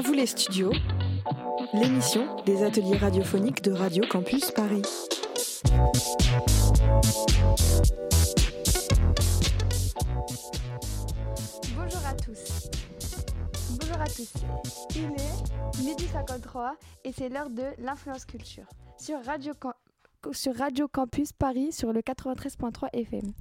À vous les studios, l'émission des ateliers radiophoniques de Radio Campus Paris. Bonjour à tous. Bonjour à tous. Il est midi 53 et c'est l'heure de l'influence culture sur Radio, sur Campus Paris sur le 93.3 FM.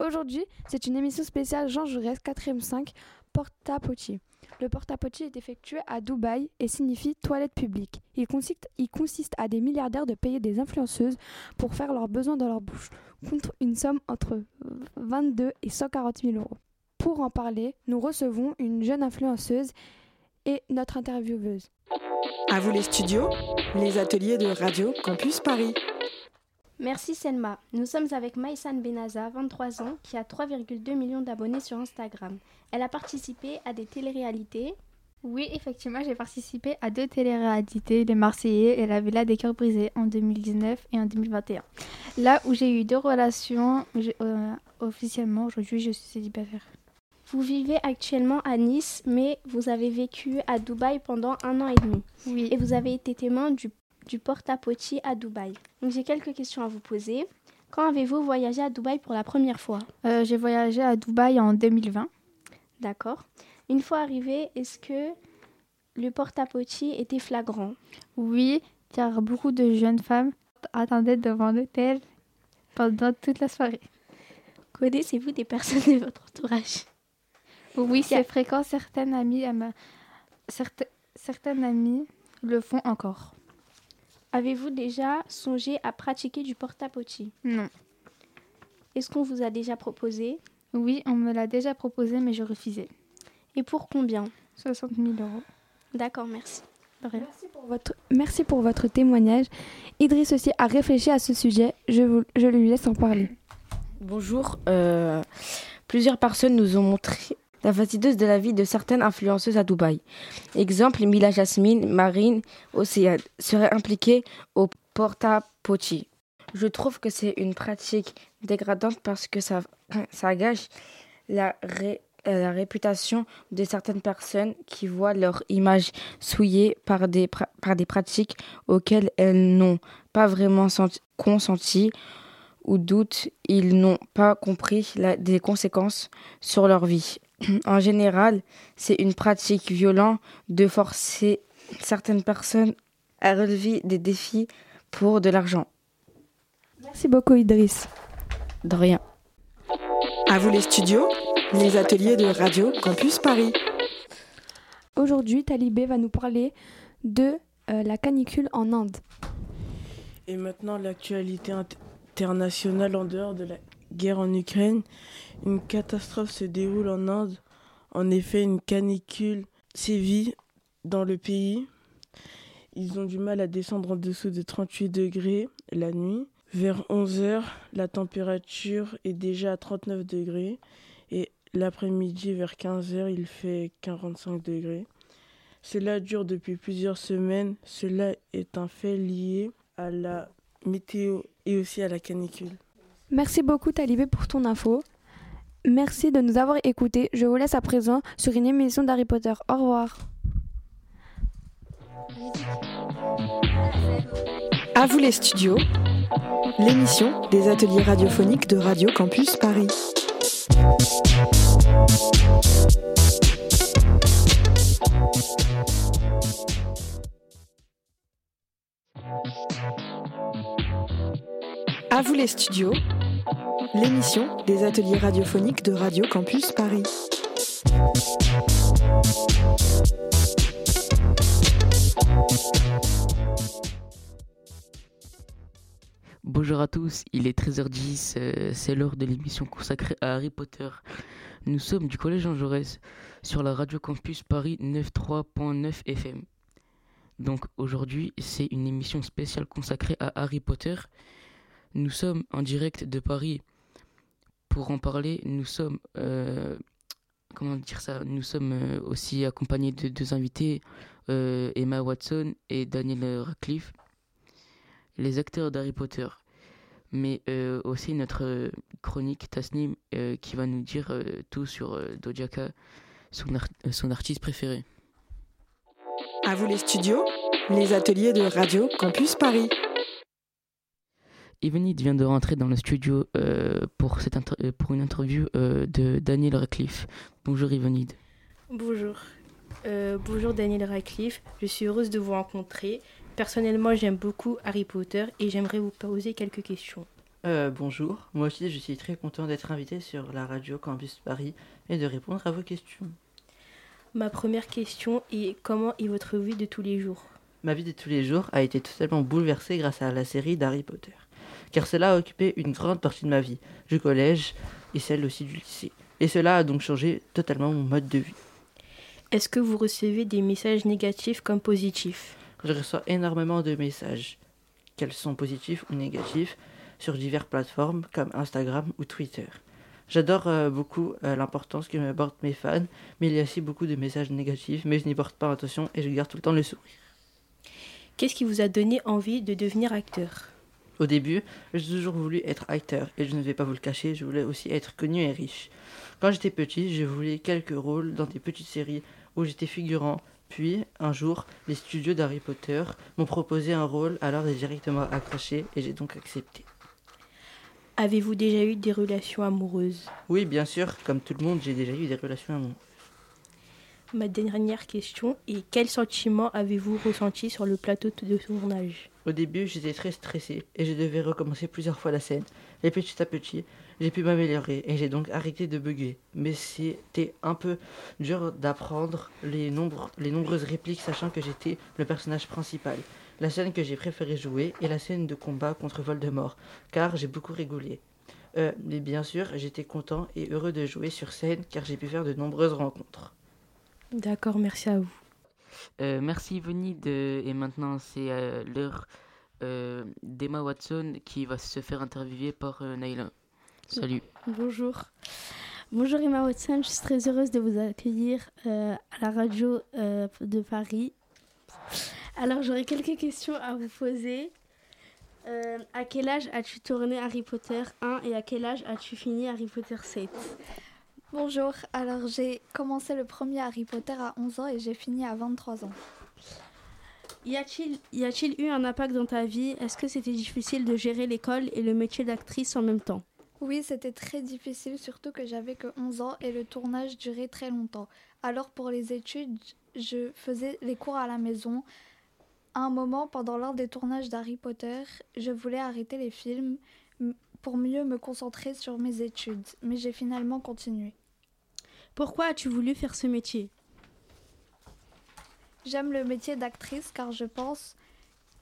Aujourd'hui, c'est une émission spéciale Jean Jaurès 4e 5 porta-potty. Le porta-potty est effectué à Dubaï et signifie toilette publique. Il consiste, à des milliardaires de payer des influenceuses pour faire leurs besoins dans leur bouche, contre une somme entre 22 et 140 000 euros. Pour en parler, nous recevons une jeune influenceuse et notre intervieweuse. À vous les studios, les ateliers de Radio Campus Paris. Merci Selma. Nous sommes avec Maïsan Benaza, 23 ans, qui a 3,2 millions d'abonnés sur Instagram. Elle a participé à des téléréalités. Oui, effectivement, j'ai participé à deux téléréalités, Les Marseillais et La Villa des Cœurs Brisés, en 2019 et en 2021. Là où j'ai eu deux relations euh, officiellement, aujourd'hui je suis célibataire. Vous vivez actuellement à Nice, mais vous avez vécu à Dubaï pendant un an et demi. Oui. Et vous avez été témoin du du porta-potty à Dubaï. Donc j'ai quelques questions à vous poser. Quand avez-vous voyagé à Dubaï pour la première fois? Euh, J'ai voyagé à Dubaï en 2020. D'accord. Une fois arrivé, est-ce que le porta-potty était flagrant? Oui, car beaucoup de jeunes femmes attendaient devant l'hôtel pendant toute la soirée. Connaissez-vous des personnes de votre entourage? Oui, c'est fréquent. Certaines amies, certaines amies le font encore. Avez-vous déjà songé à pratiquer du porta-potty Non. Est-ce qu'on vous a déjà proposé? Oui, on me l'a déjà proposé, mais je refusais. Et pour combien? 60 000 euros. D'accord, merci. Merci pour, votre, merci pour votre témoignage. Idriss aussi a réfléchi à ce sujet. Je, vous, je lui laisse en parler. Bonjour. Euh, plusieurs personnes nous ont montré la fastidieuse de la vie de certaines influenceuses à Dubaï. Exemple, Mila Jasmine, Marine, Océane seraient impliquées au porta-potty. Je trouve que c'est une pratique dégradante parce que ça, ça gâche la, la réputation de certaines personnes qui voient leur image souillée par des, pratiques auxquelles elles n'ont pas vraiment consenti ou doute, ils n'ont pas compris la, des conséquences sur leur vie. En général, c'est une pratique violente de forcer certaines personnes à relever des défis pour de l'argent. Merci beaucoup Idriss. De rien. À vous les studios, les ateliers de Radio Campus Paris. Aujourd'hui, Talibé va nous parler de euh, la canicule en Inde. Et maintenant, l'actualité internationale en dehors de la guerre en Ukraine. Une catastrophe se déroule en Inde. En effet, une canicule sévit dans le pays. Ils ont du mal à descendre en dessous de 38 degrés la nuit. Vers 11 heures, la température est déjà à 39 degrés. Et l'après-midi, vers 15 heures, il fait 45 degrés. Cela dure depuis plusieurs semaines. Cela est un fait lié à la météo et aussi à la canicule. Merci beaucoup Talibé pour ton info. Merci de nous avoir écoutés. Je vous laisse à présent sur une émission d'Harry Potter. Au revoir. À vous les studios, l'émission des ateliers radiophoniques de Radio Campus Paris. À vous les studios, l'émission des ateliers radiophoniques de Radio Campus Paris. Bonjour à tous, il est 13h10, euh, c'est l'heure de l'émission consacrée à Harry Potter. Nous sommes du Collège Jean Jaurès sur la Radio Campus Paris 93.9 FM. Donc aujourd'hui, c'est une émission spéciale consacrée à Harry Potter. Nous sommes en direct de Paris pour en parler. Nous sommes, euh, comment dire ça Nous sommes euh, aussi accompagnés de deux invités, euh, Emma Watson et Daniel Radcliffe, les acteurs d'Harry Potter. Mais aussi notre chronique Tasnim qui va nous dire tout sur Dojaka, son, son artiste préféré. À vous les studios, les ateliers de Radio Campus Paris. Yvenite vient de rentrer dans le studio euh, pour, cette inter- euh, pour une interview euh, de Daniel Radcliffe. Bonjour Yvenite. Bonjour. Euh, bonjour Daniel Radcliffe, je suis heureuse de vous rencontrer. Personnellement, j'aime beaucoup Harry Potter et j'aimerais vous poser quelques questions. Euh, bonjour, moi aussi je suis très content d'être invité sur la radio Campus Paris et de répondre à vos questions. Ma première question est comment est votre vie de tous les jours? Ma vie de tous les jours a été totalement bouleversée grâce à la série d'Harry Potter, car cela a occupé une grande partie de ma vie, du collège et celle aussi du lycée. Et cela a donc changé totalement mon mode de vie. Est-ce que vous recevez des messages négatifs comme positifs? Je reçois énormément de messages, qu'elles sont positifs ou négatifs, sur diverses plateformes comme Instagram ou Twitter. J'adore euh, beaucoup euh, l'importance que m'apportent mes fans, mais il y a aussi beaucoup de messages négatifs, mais je n'y porte pas attention et je garde tout le temps le sourire. Qu'est-ce qui vous a donné envie de devenir acteur? Au début, j'ai toujours voulu être acteur, et je ne vais pas vous le cacher, je voulais aussi être connu et riche. Quand j'étais petit, je voulais quelques rôles dans des petites séries où j'étais figurant, puis un jour, les studios d'Harry Potter m'ont proposé un rôle, alors j'ai directement accroché et j'ai donc accepté. Avez-vous déjà eu des relations amoureuses? Oui, bien sûr, comme tout le monde, j'ai déjà eu des relations amoureuses. Ma dernière question est quel sentiment avez-vous ressenti sur le plateau de tournage? Au début, j'étais très stressé et je devais recommencer plusieurs fois la scène. Et petit à petit, j'ai pu m'améliorer et j'ai donc arrêté de bugger. Mais c'était un peu dur d'apprendre les, les nombreuses répliques sachant que j'étais le personnage principal. La scène que j'ai préféré jouer est la scène de combat contre Voldemort, car j'ai beaucoup rigolé. Euh, mais bien sûr, j'étais content et heureux de jouer sur scène car j'ai pu faire de nombreuses rencontres. D'accord, merci à vous. Euh, merci Yvenite. euh, et maintenant c'est euh, l'heure euh, d'Emma Watson qui va se faire interviewer par euh, Naila. Salut. Bonjour. Bonjour Emma Watson, je suis très heureuse de vous accueillir euh, à la radio euh, de Paris. Alors j'aurais quelques questions à vous poser. Euh, à quel âge as-tu tourné Harry Potter 1 et à quel âge as-tu fini Harry Potter 7 Bonjour, alors j'ai commencé le premier Harry Potter à 11 ans et j'ai fini à 23 ans. Y a-t-il eu un impact dans ta vie? Est-ce que c'était difficile de gérer l'école et le métier d'actrice en même temps? Oui, c'était très difficile, surtout que j'avais que 11 ans et le tournage durait très longtemps. Alors pour les études, je faisais les cours à la maison. À un moment, pendant l'un des tournages d'Harry Potter, je voulais arrêter les films pour mieux me concentrer sur mes études, mais j'ai finalement continué. Pourquoi as-tu voulu faire ce métier? J'aime le métier d'actrice car je pense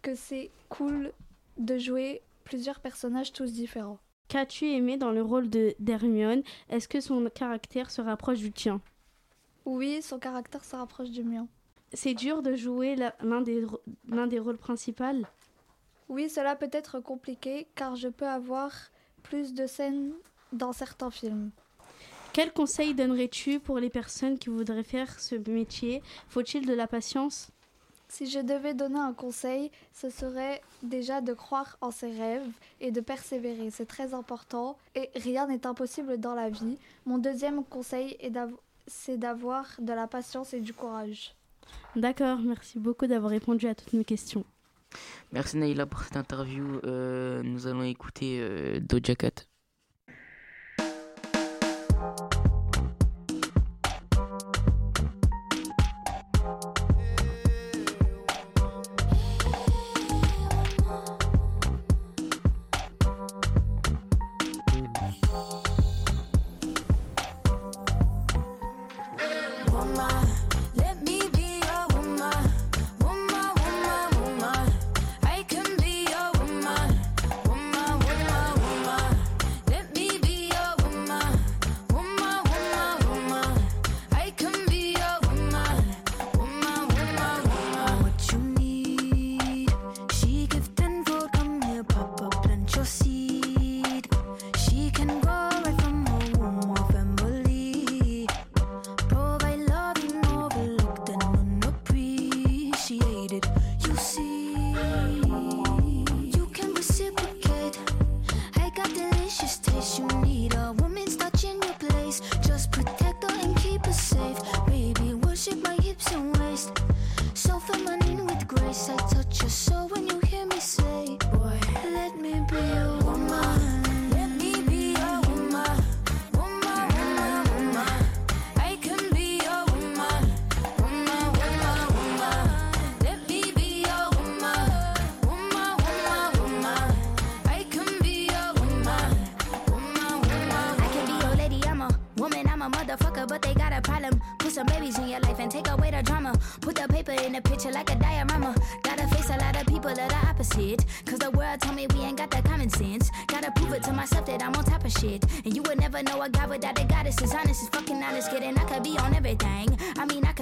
que c'est cool de jouer plusieurs personnages tous différents. Qu'as-tu aimé dans le rôle de d'Hermione? Est-ce que son caractère se rapproche du tien? Oui, son caractère se rapproche du mien. C'est dur de jouer l'un des, des rôles principaux? Oui, cela peut être compliqué car je peux avoir plus de scènes dans certains films. Quel conseil donnerais-tu pour les personnes qui voudraient faire ce métier? Faut-il de la patience? Si je devais donner un conseil, ce serait déjà de croire en ses rêves et de persévérer. C'est très important et rien n'est impossible dans la vie. Mon deuxième conseil est c'est d'avoir de la patience et du courage. D'accord, merci beaucoup d'avoir répondu à toutes mes questions. Merci Naila pour cette interview. Euh, nous allons écouter euh, Doja Cat.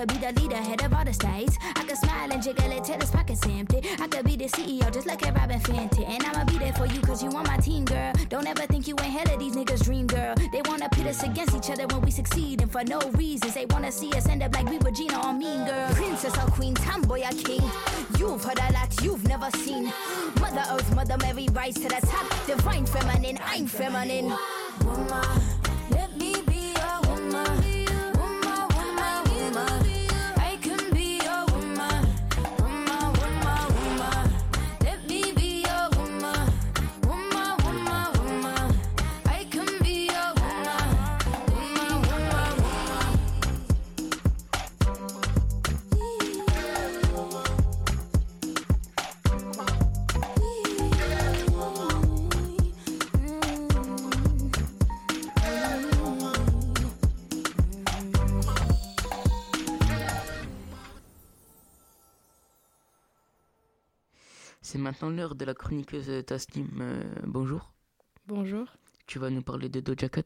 Be the leader, head of all the states. I could smile and jiggle it till his pockets empty. I could be the CEO, just like a Robin Fenty. And I'ma be there for you, cause you on my team, girl. Don't ever think you ain't hell of these niggas' dream, girl. They wanna pit us against each other when we succeed, and for no reasons. They wanna see us end up like we Regina or Mean Girl. Princess or Queen, tomboy or king. You've heard a lot you've never seen. Mother Earth, Mother Mary, rise to the top. Divine feminine, I'm feminine. Woman, maintenant l'heure de la chroniqueuse Tasnim. Euh, bonjour. Bonjour. Tu vas nous parler de Doja Cat?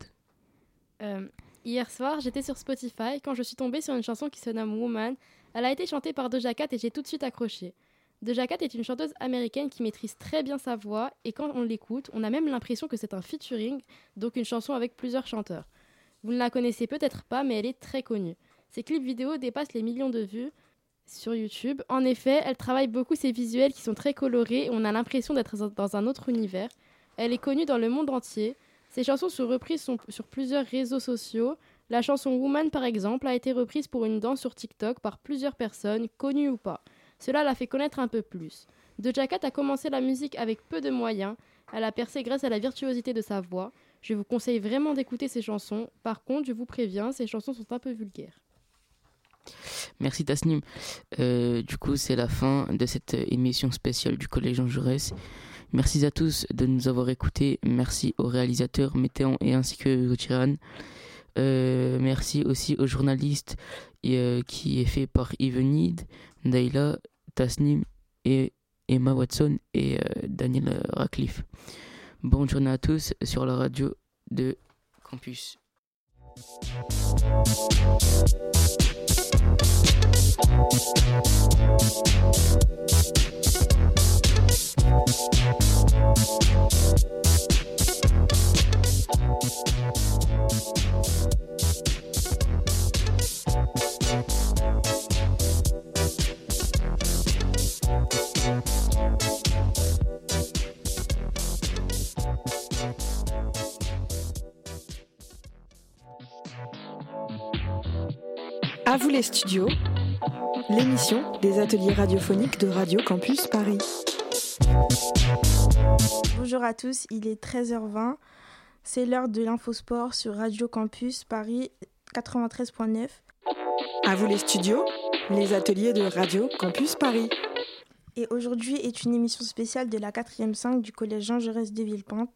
Euh, hier soir, j'étais sur Spotify quand je suis tombée sur une chanson qui se nomme Woman. Elle a été chantée par Doja Cat et j'ai tout de suite accroché. Doja Cat est une chanteuse américaine qui maîtrise très bien sa voix et quand on l'écoute, on a même l'impression que c'est un featuring, donc une chanson avec plusieurs chanteurs. Vous ne la connaissez peut-être pas, mais elle est très connue. Ses clips vidéo dépassent les millions de vues sur YouTube. En effet, elle travaille beaucoup ses visuels qui sont très colorés et on a l'impression d'être dans un autre univers. Elle est connue dans le monde entier. Ses chansons sont reprises sur plusieurs réseaux sociaux. La chanson Woman, par exemple, a été reprise pour une danse sur TikTok par plusieurs personnes, connues ou pas. Cela l'a fait connaître un peu plus. Doja Cat a commencé la musique avec peu de moyens. Elle a percé grâce à la virtuosité de sa voix. Je vous conseille vraiment d'écouter ses chansons. Par contre, je vous préviens, ses chansons sont un peu vulgaires. Merci Tasnim. Euh, du coup, c'est la fin de cette émission spéciale du Collège Jean Jaurès. Merci à tous de nous avoir écoutés. Merci aux réalisateurs Météon et ainsi que Gauthier Euh, merci aussi aux journalistes euh, qui est fait par Yvenide, Naila, Tasnim et Emma Watson et Daniel Radcliffe. Bonne journée à tous sur la radio de Campus. À vous les studios, l'émission des ateliers radiophoniques de Radio Campus Paris. Bonjour à tous, il est 13h20. C'est l'heure de l'infosport sur Radio Campus Paris 93.9. À vous les studios, les ateliers de Radio Campus Paris. Et aujourd'hui est une émission spéciale de la 4e 5 du collège Jean Jaurès de Villepinte.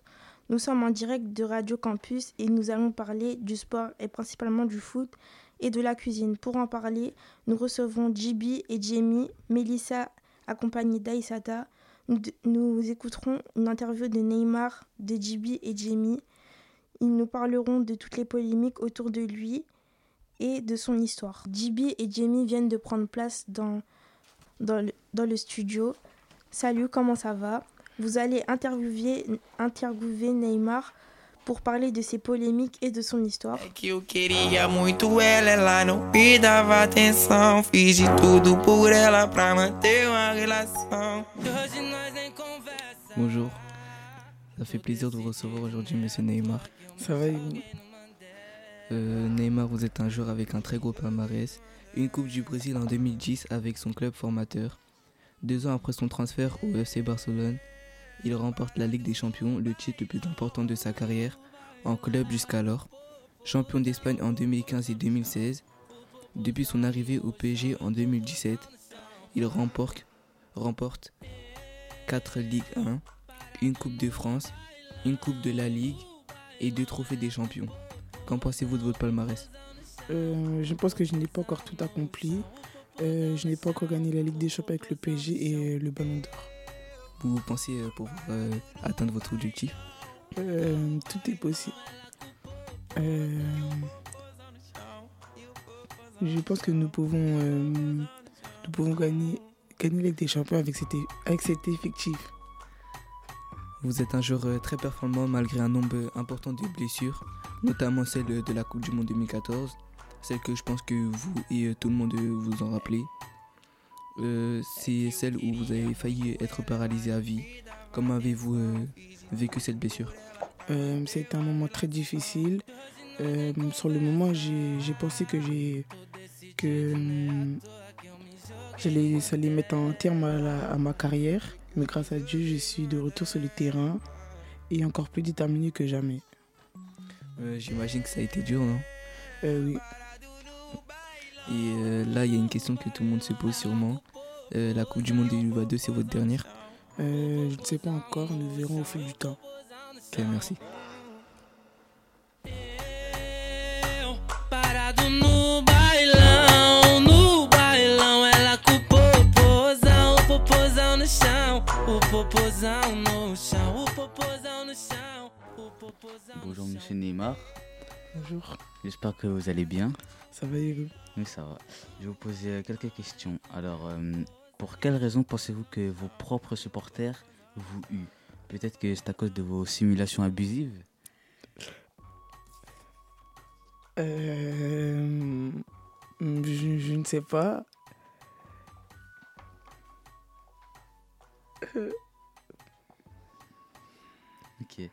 Nous sommes en direct de Radio Campus et nous allons parler du sport et principalement du foot et de la cuisine. Pour en parler, nous recevons JB et Jamie, Melissa accompagnée d'Aïsata. Nous, écouterons une interview de Neymar, de JB et Jamie. Ils nous parleront de toutes les polémiques autour de lui et de son histoire. JB et Jamie viennent de prendre place dans, dans le studio. Salut, comment ça va? Vous allez interviewer, interviewer Neymar pour parler de ses polémiques et de son histoire. que eu queria muito ela, ela não me dava atenção. Fiz de tudo por ela pra manter uma relação. Hoje nós nem conversa. Bonjour, ça fait plaisir de vous recevoir aujourd'hui, monsieur Neymar. Ça va, Euh, Neymar, vous êtes un joueur avec un très gros palmarès. Une Coupe du Brésil en 2010 avec son club formateur. Deux ans après son transfert au FC Barcelone, il remporte la Ligue des Champions, le titre le plus important de sa carrière en club jusqu'alors. Champion d'Espagne en 2015 et 2016. Depuis son arrivée au PSG en 2017, il remporte, remporte 4 Ligue 1, une Coupe de France, une Coupe de la Ligue et deux trophées des champions. Qu'en pensez-vous de votre palmarès? Euh, je pense que je n'ai pas encore tout accompli. Euh, je n'ai pas encore gagné la Ligue des Champions avec le PSG et le Ballon d'Or. Vous pensez euh, pouvoir euh, atteindre votre objectif Euh, tout est possible. Je pense que nous pouvons, nous pouvons gagner, gagner des Champions avec cet, avec cet effectif. Vous êtes un joueur très performant malgré un nombre important de blessures, notamment celle de la Coupe du Monde 2014, celle que je pense que vous et tout le monde vous en rappelez. Euh, C'est celle où vous avez failli être paralysé à vie. Comment avez-vous euh, vécu cette blessure? Euh, été un moment très difficile. Sur le moment, j'ai pensé que j'ai que hum, j'allais ça allait mettre un terme à, la- à ma carrière, mais grâce à Dieu, je suis de retour sur le terrain et encore plus déterminé que jamais. J'imagine que ça a été dur, non? Oui. Et euh, là, il y a une question que tout le monde se pose sûrement. Euh, la Coupe du Monde 2022, c'est votre dernière? Euh, je ne sais pas encore, nous verrons au fil du temps. Ok, merci. Bonjour Monsieur Neymar. Bonjour. J'espère que vous allez bien. Ça va vous Oui, ça va. Je vais vous poser euh, quelques questions. Alors, euh, pour quelles raisons pensez-vous que vos propres supporters vous huent? Peut-être que c'est à cause de vos simulations abusives? Euh, je, je ne sais pas. Euh, Ok. Et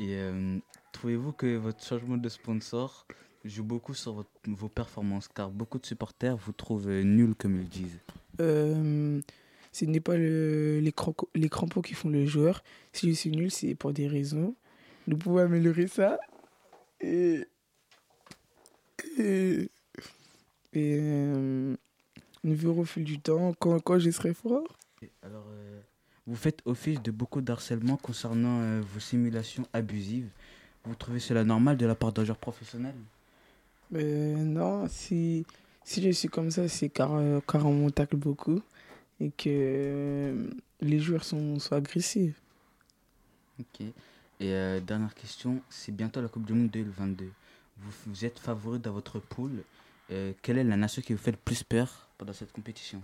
euh, trouvez-vous que votre changement de sponsor joue beaucoup sur votre- vos performances Car beaucoup de supporters vous trouvent nul comme ils disent. Euh, ce n'est pas le- les, cranco- les crampons qui font le joueur. Si je suis nul, c'est pour des raisons. Nous pouvons améliorer ça. Et. Et. et, euh, nous verrons au fil du temps quand, quand je serai fort. Alors, euh, vous faites office de beaucoup d'harcèlement concernant euh, vos simulations abusives. Vous trouvez cela normal de la part d'un joueur professionnel? Mais non, si, si je suis comme ça, c'est car, euh, car on me tacle beaucoup et que euh, les joueurs sont, sont agressifs. Ok. Et euh, dernière question, c'est bientôt la Coupe du Monde 2022. Vous, vous êtes favori dans votre poule. Euh, quelle est la nation qui vous fait le plus peur pendant cette compétition?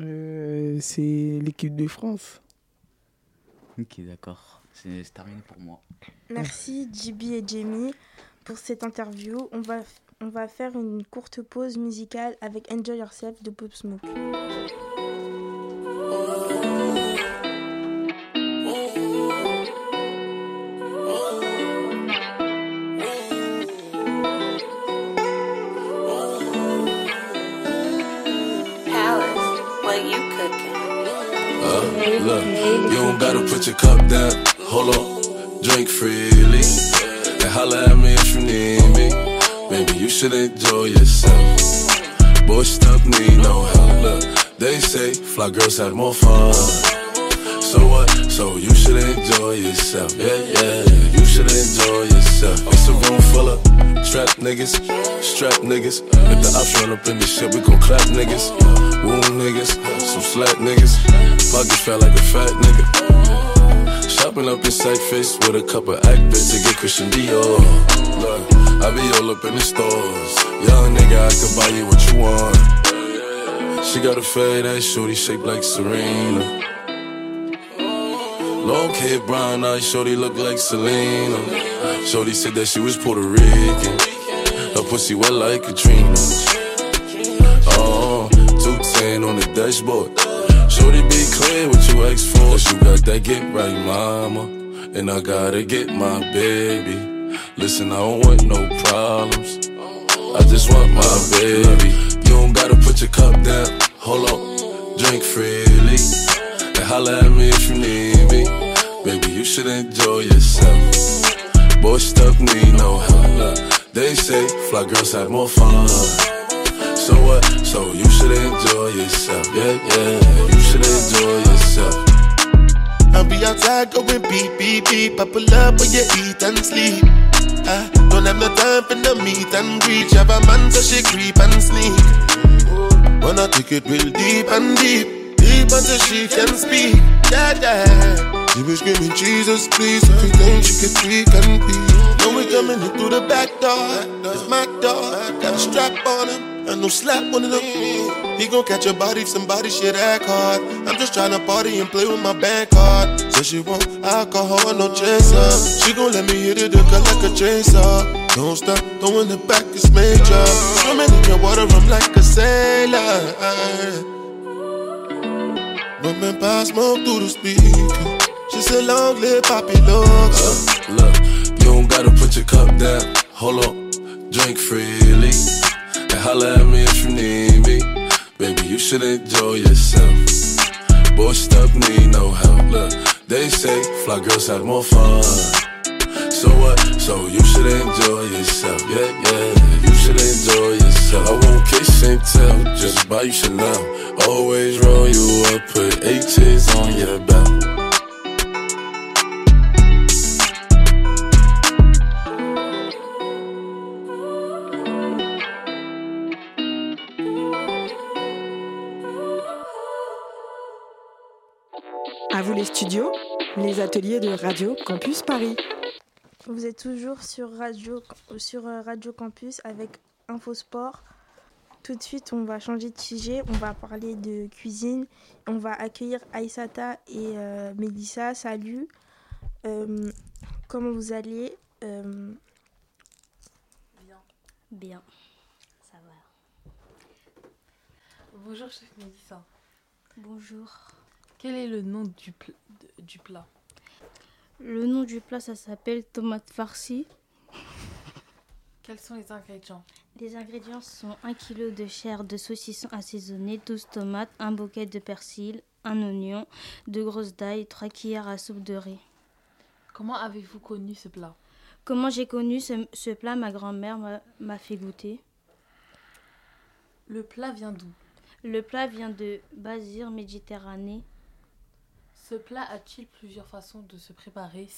Euh, c'est l'équipe de France. Ok, d'accord. C'est c'est terminé pour moi. Merci JB et Jamie pour cette interview. On va, on va faire une courte pause musicale avec Enjoy Yourself de Pop Smoke. Palace, what you cooking? Look, you don't gotta put your cup down. Hold on, drink freely. And holla at me should enjoy yourself. Boy, stuff need no help. Look, they say fly girls have more fun. So what? So you should enjoy yourself. Yeah, yeah, yeah. you should enjoy yourself. It's a room full of strap niggas, strap niggas. If the ops run up in this shit, we gon' clap niggas. Wound niggas, some slack niggas. Pockets fat like a fat nigga. Shopping up in sight face with a couple act bits to get Christian Dior. Look, I be all up in the stores. Young nigga, I can buy you what you want. She got a fade ass shorty shaped like Serena. Long hair, brown eyes, shorty look like Selena. Shorty said that she was Puerto Rican. Her pussy wet like Katrina. Oh, 210 on the dashboard. Shorty be clear what you ask for. You got that get right, mama. And I gotta get my baby. Listen, I don't want no problems. I just want my baby. You don't gotta put your cup down. Hold on, drink freely. And holla at me if you need me. Baby, you should enjoy yourself. Boy, stuff need no help. They say fly girls have more fun. So what? So you should enjoy yourself. Yeah, yeah, you should enjoy yourself. I'll be outside going beep, beep, beep. I pull up when you eat and sleep. I don't have no time for no meet and greet. Have a man so she creep and sneak. Wanna take it real deep and deep, deep until she can speak. Yeah, yeah. She was screaming, Jesus, please. Everything she could tweak and be. Now we coming in through the back door. It's my door. Got a strap on him. And no slap on him. He gon' catch a body if somebody shit act hard. I'm just tryna party and play with my bank card. So she want alcohol, no chaser. She gon' let me hit it, her like a chainsaw. Don't stop, throwing it back, it's major. Swimming in your water, I'm like a sailor. Bumping past smoke through the speaker. She said, long live Poppy looks. Uh, look, you don't gotta put your cup down. Hold on, drink freely. Holla at me if you need me. Baby, you should enjoy yourself. Boy, stuff need no help. Look, they say fly girls have more fun. So what? So you should enjoy yourself. Yeah, yeah, you should enjoy yourself. I won't kiss and tell, just buy you Chanel. Always roll you up, put H's on your belt. Les ateliers de Radio Campus Paris. Vous êtes toujours sur Radio, sur euh, Radio Campus avec Infosport. Tout de suite, on va changer de sujet. On va parler de cuisine. On va accueillir Aïsata et euh, Mélissa. Salut. Euh, comment vous allez Euh, Bien. Bien. Ça va. Bonjour, chef Mélissa. Bonjour. Quel est le nom du, pl- du plat? Le nom du plat, ça s'appelle tomate farcie. Quels sont les ingrédients? Les ingrédients sont 1 kg de chair de saucisson assaisonné, 12 tomates, un bouquet de persil, un oignon, 2 grosses d'ail, 3 cuillères à soupe de riz. Comment avez-vous connu ce plat? Comment j'ai connu ce, ce plat? Ma grand-mère m'a- m'a fait goûter. Le plat vient d'où? Le plat vient de Bazir, Méditerranée. Ce plat a-t-il plusieurs façons de se préparer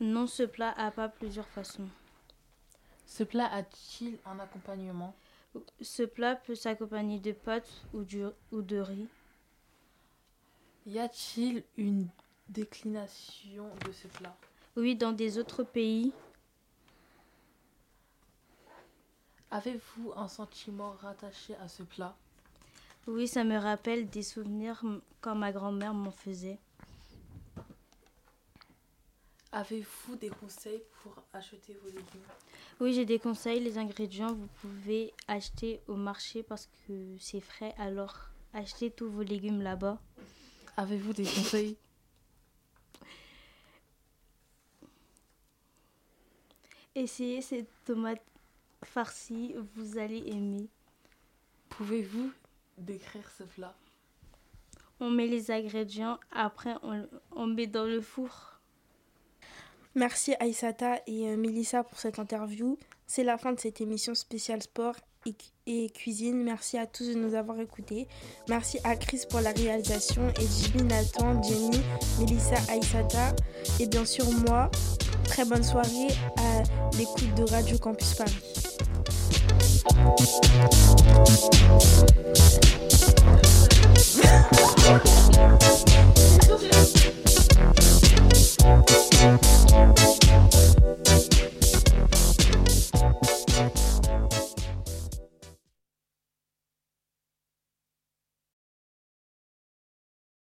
Non, ce plat a pas plusieurs façons. Ce plat a-t-il un accompagnement? Ce plat peut s'accompagner de pâtes ou, du- ou de riz. Y a-t-il une déclination de ce plat? Oui, dans des autres pays. Avez-vous un sentiment rattaché à ce plat? Oui, ça me rappelle des souvenirs quand ma grand-mère m'en faisait. Avez-vous des conseils pour acheter vos légumes? Oui, j'ai des conseils. Les ingrédients, vous pouvez acheter au marché parce que c'est frais. Alors, achetez tous vos légumes là-bas. Avez-vous des conseils? Essayez cette tomate farcie, vous allez aimer. Pouvez-vous décrire ce plat On met les ingrédients, après on, on met dans le four. Merci Aïsata et euh, Mélissa pour cette interview. C'est la fin de cette émission spéciale sport et, et cuisine. Merci à tous de nous avoir écoutés. Merci à Chris pour la réalisation et Jimmy, Nathan, Jenny, Mélissa, Aïsata et bien sûr moi. Très bonne soirée à l'écoute de Radio Campus Paris. できた!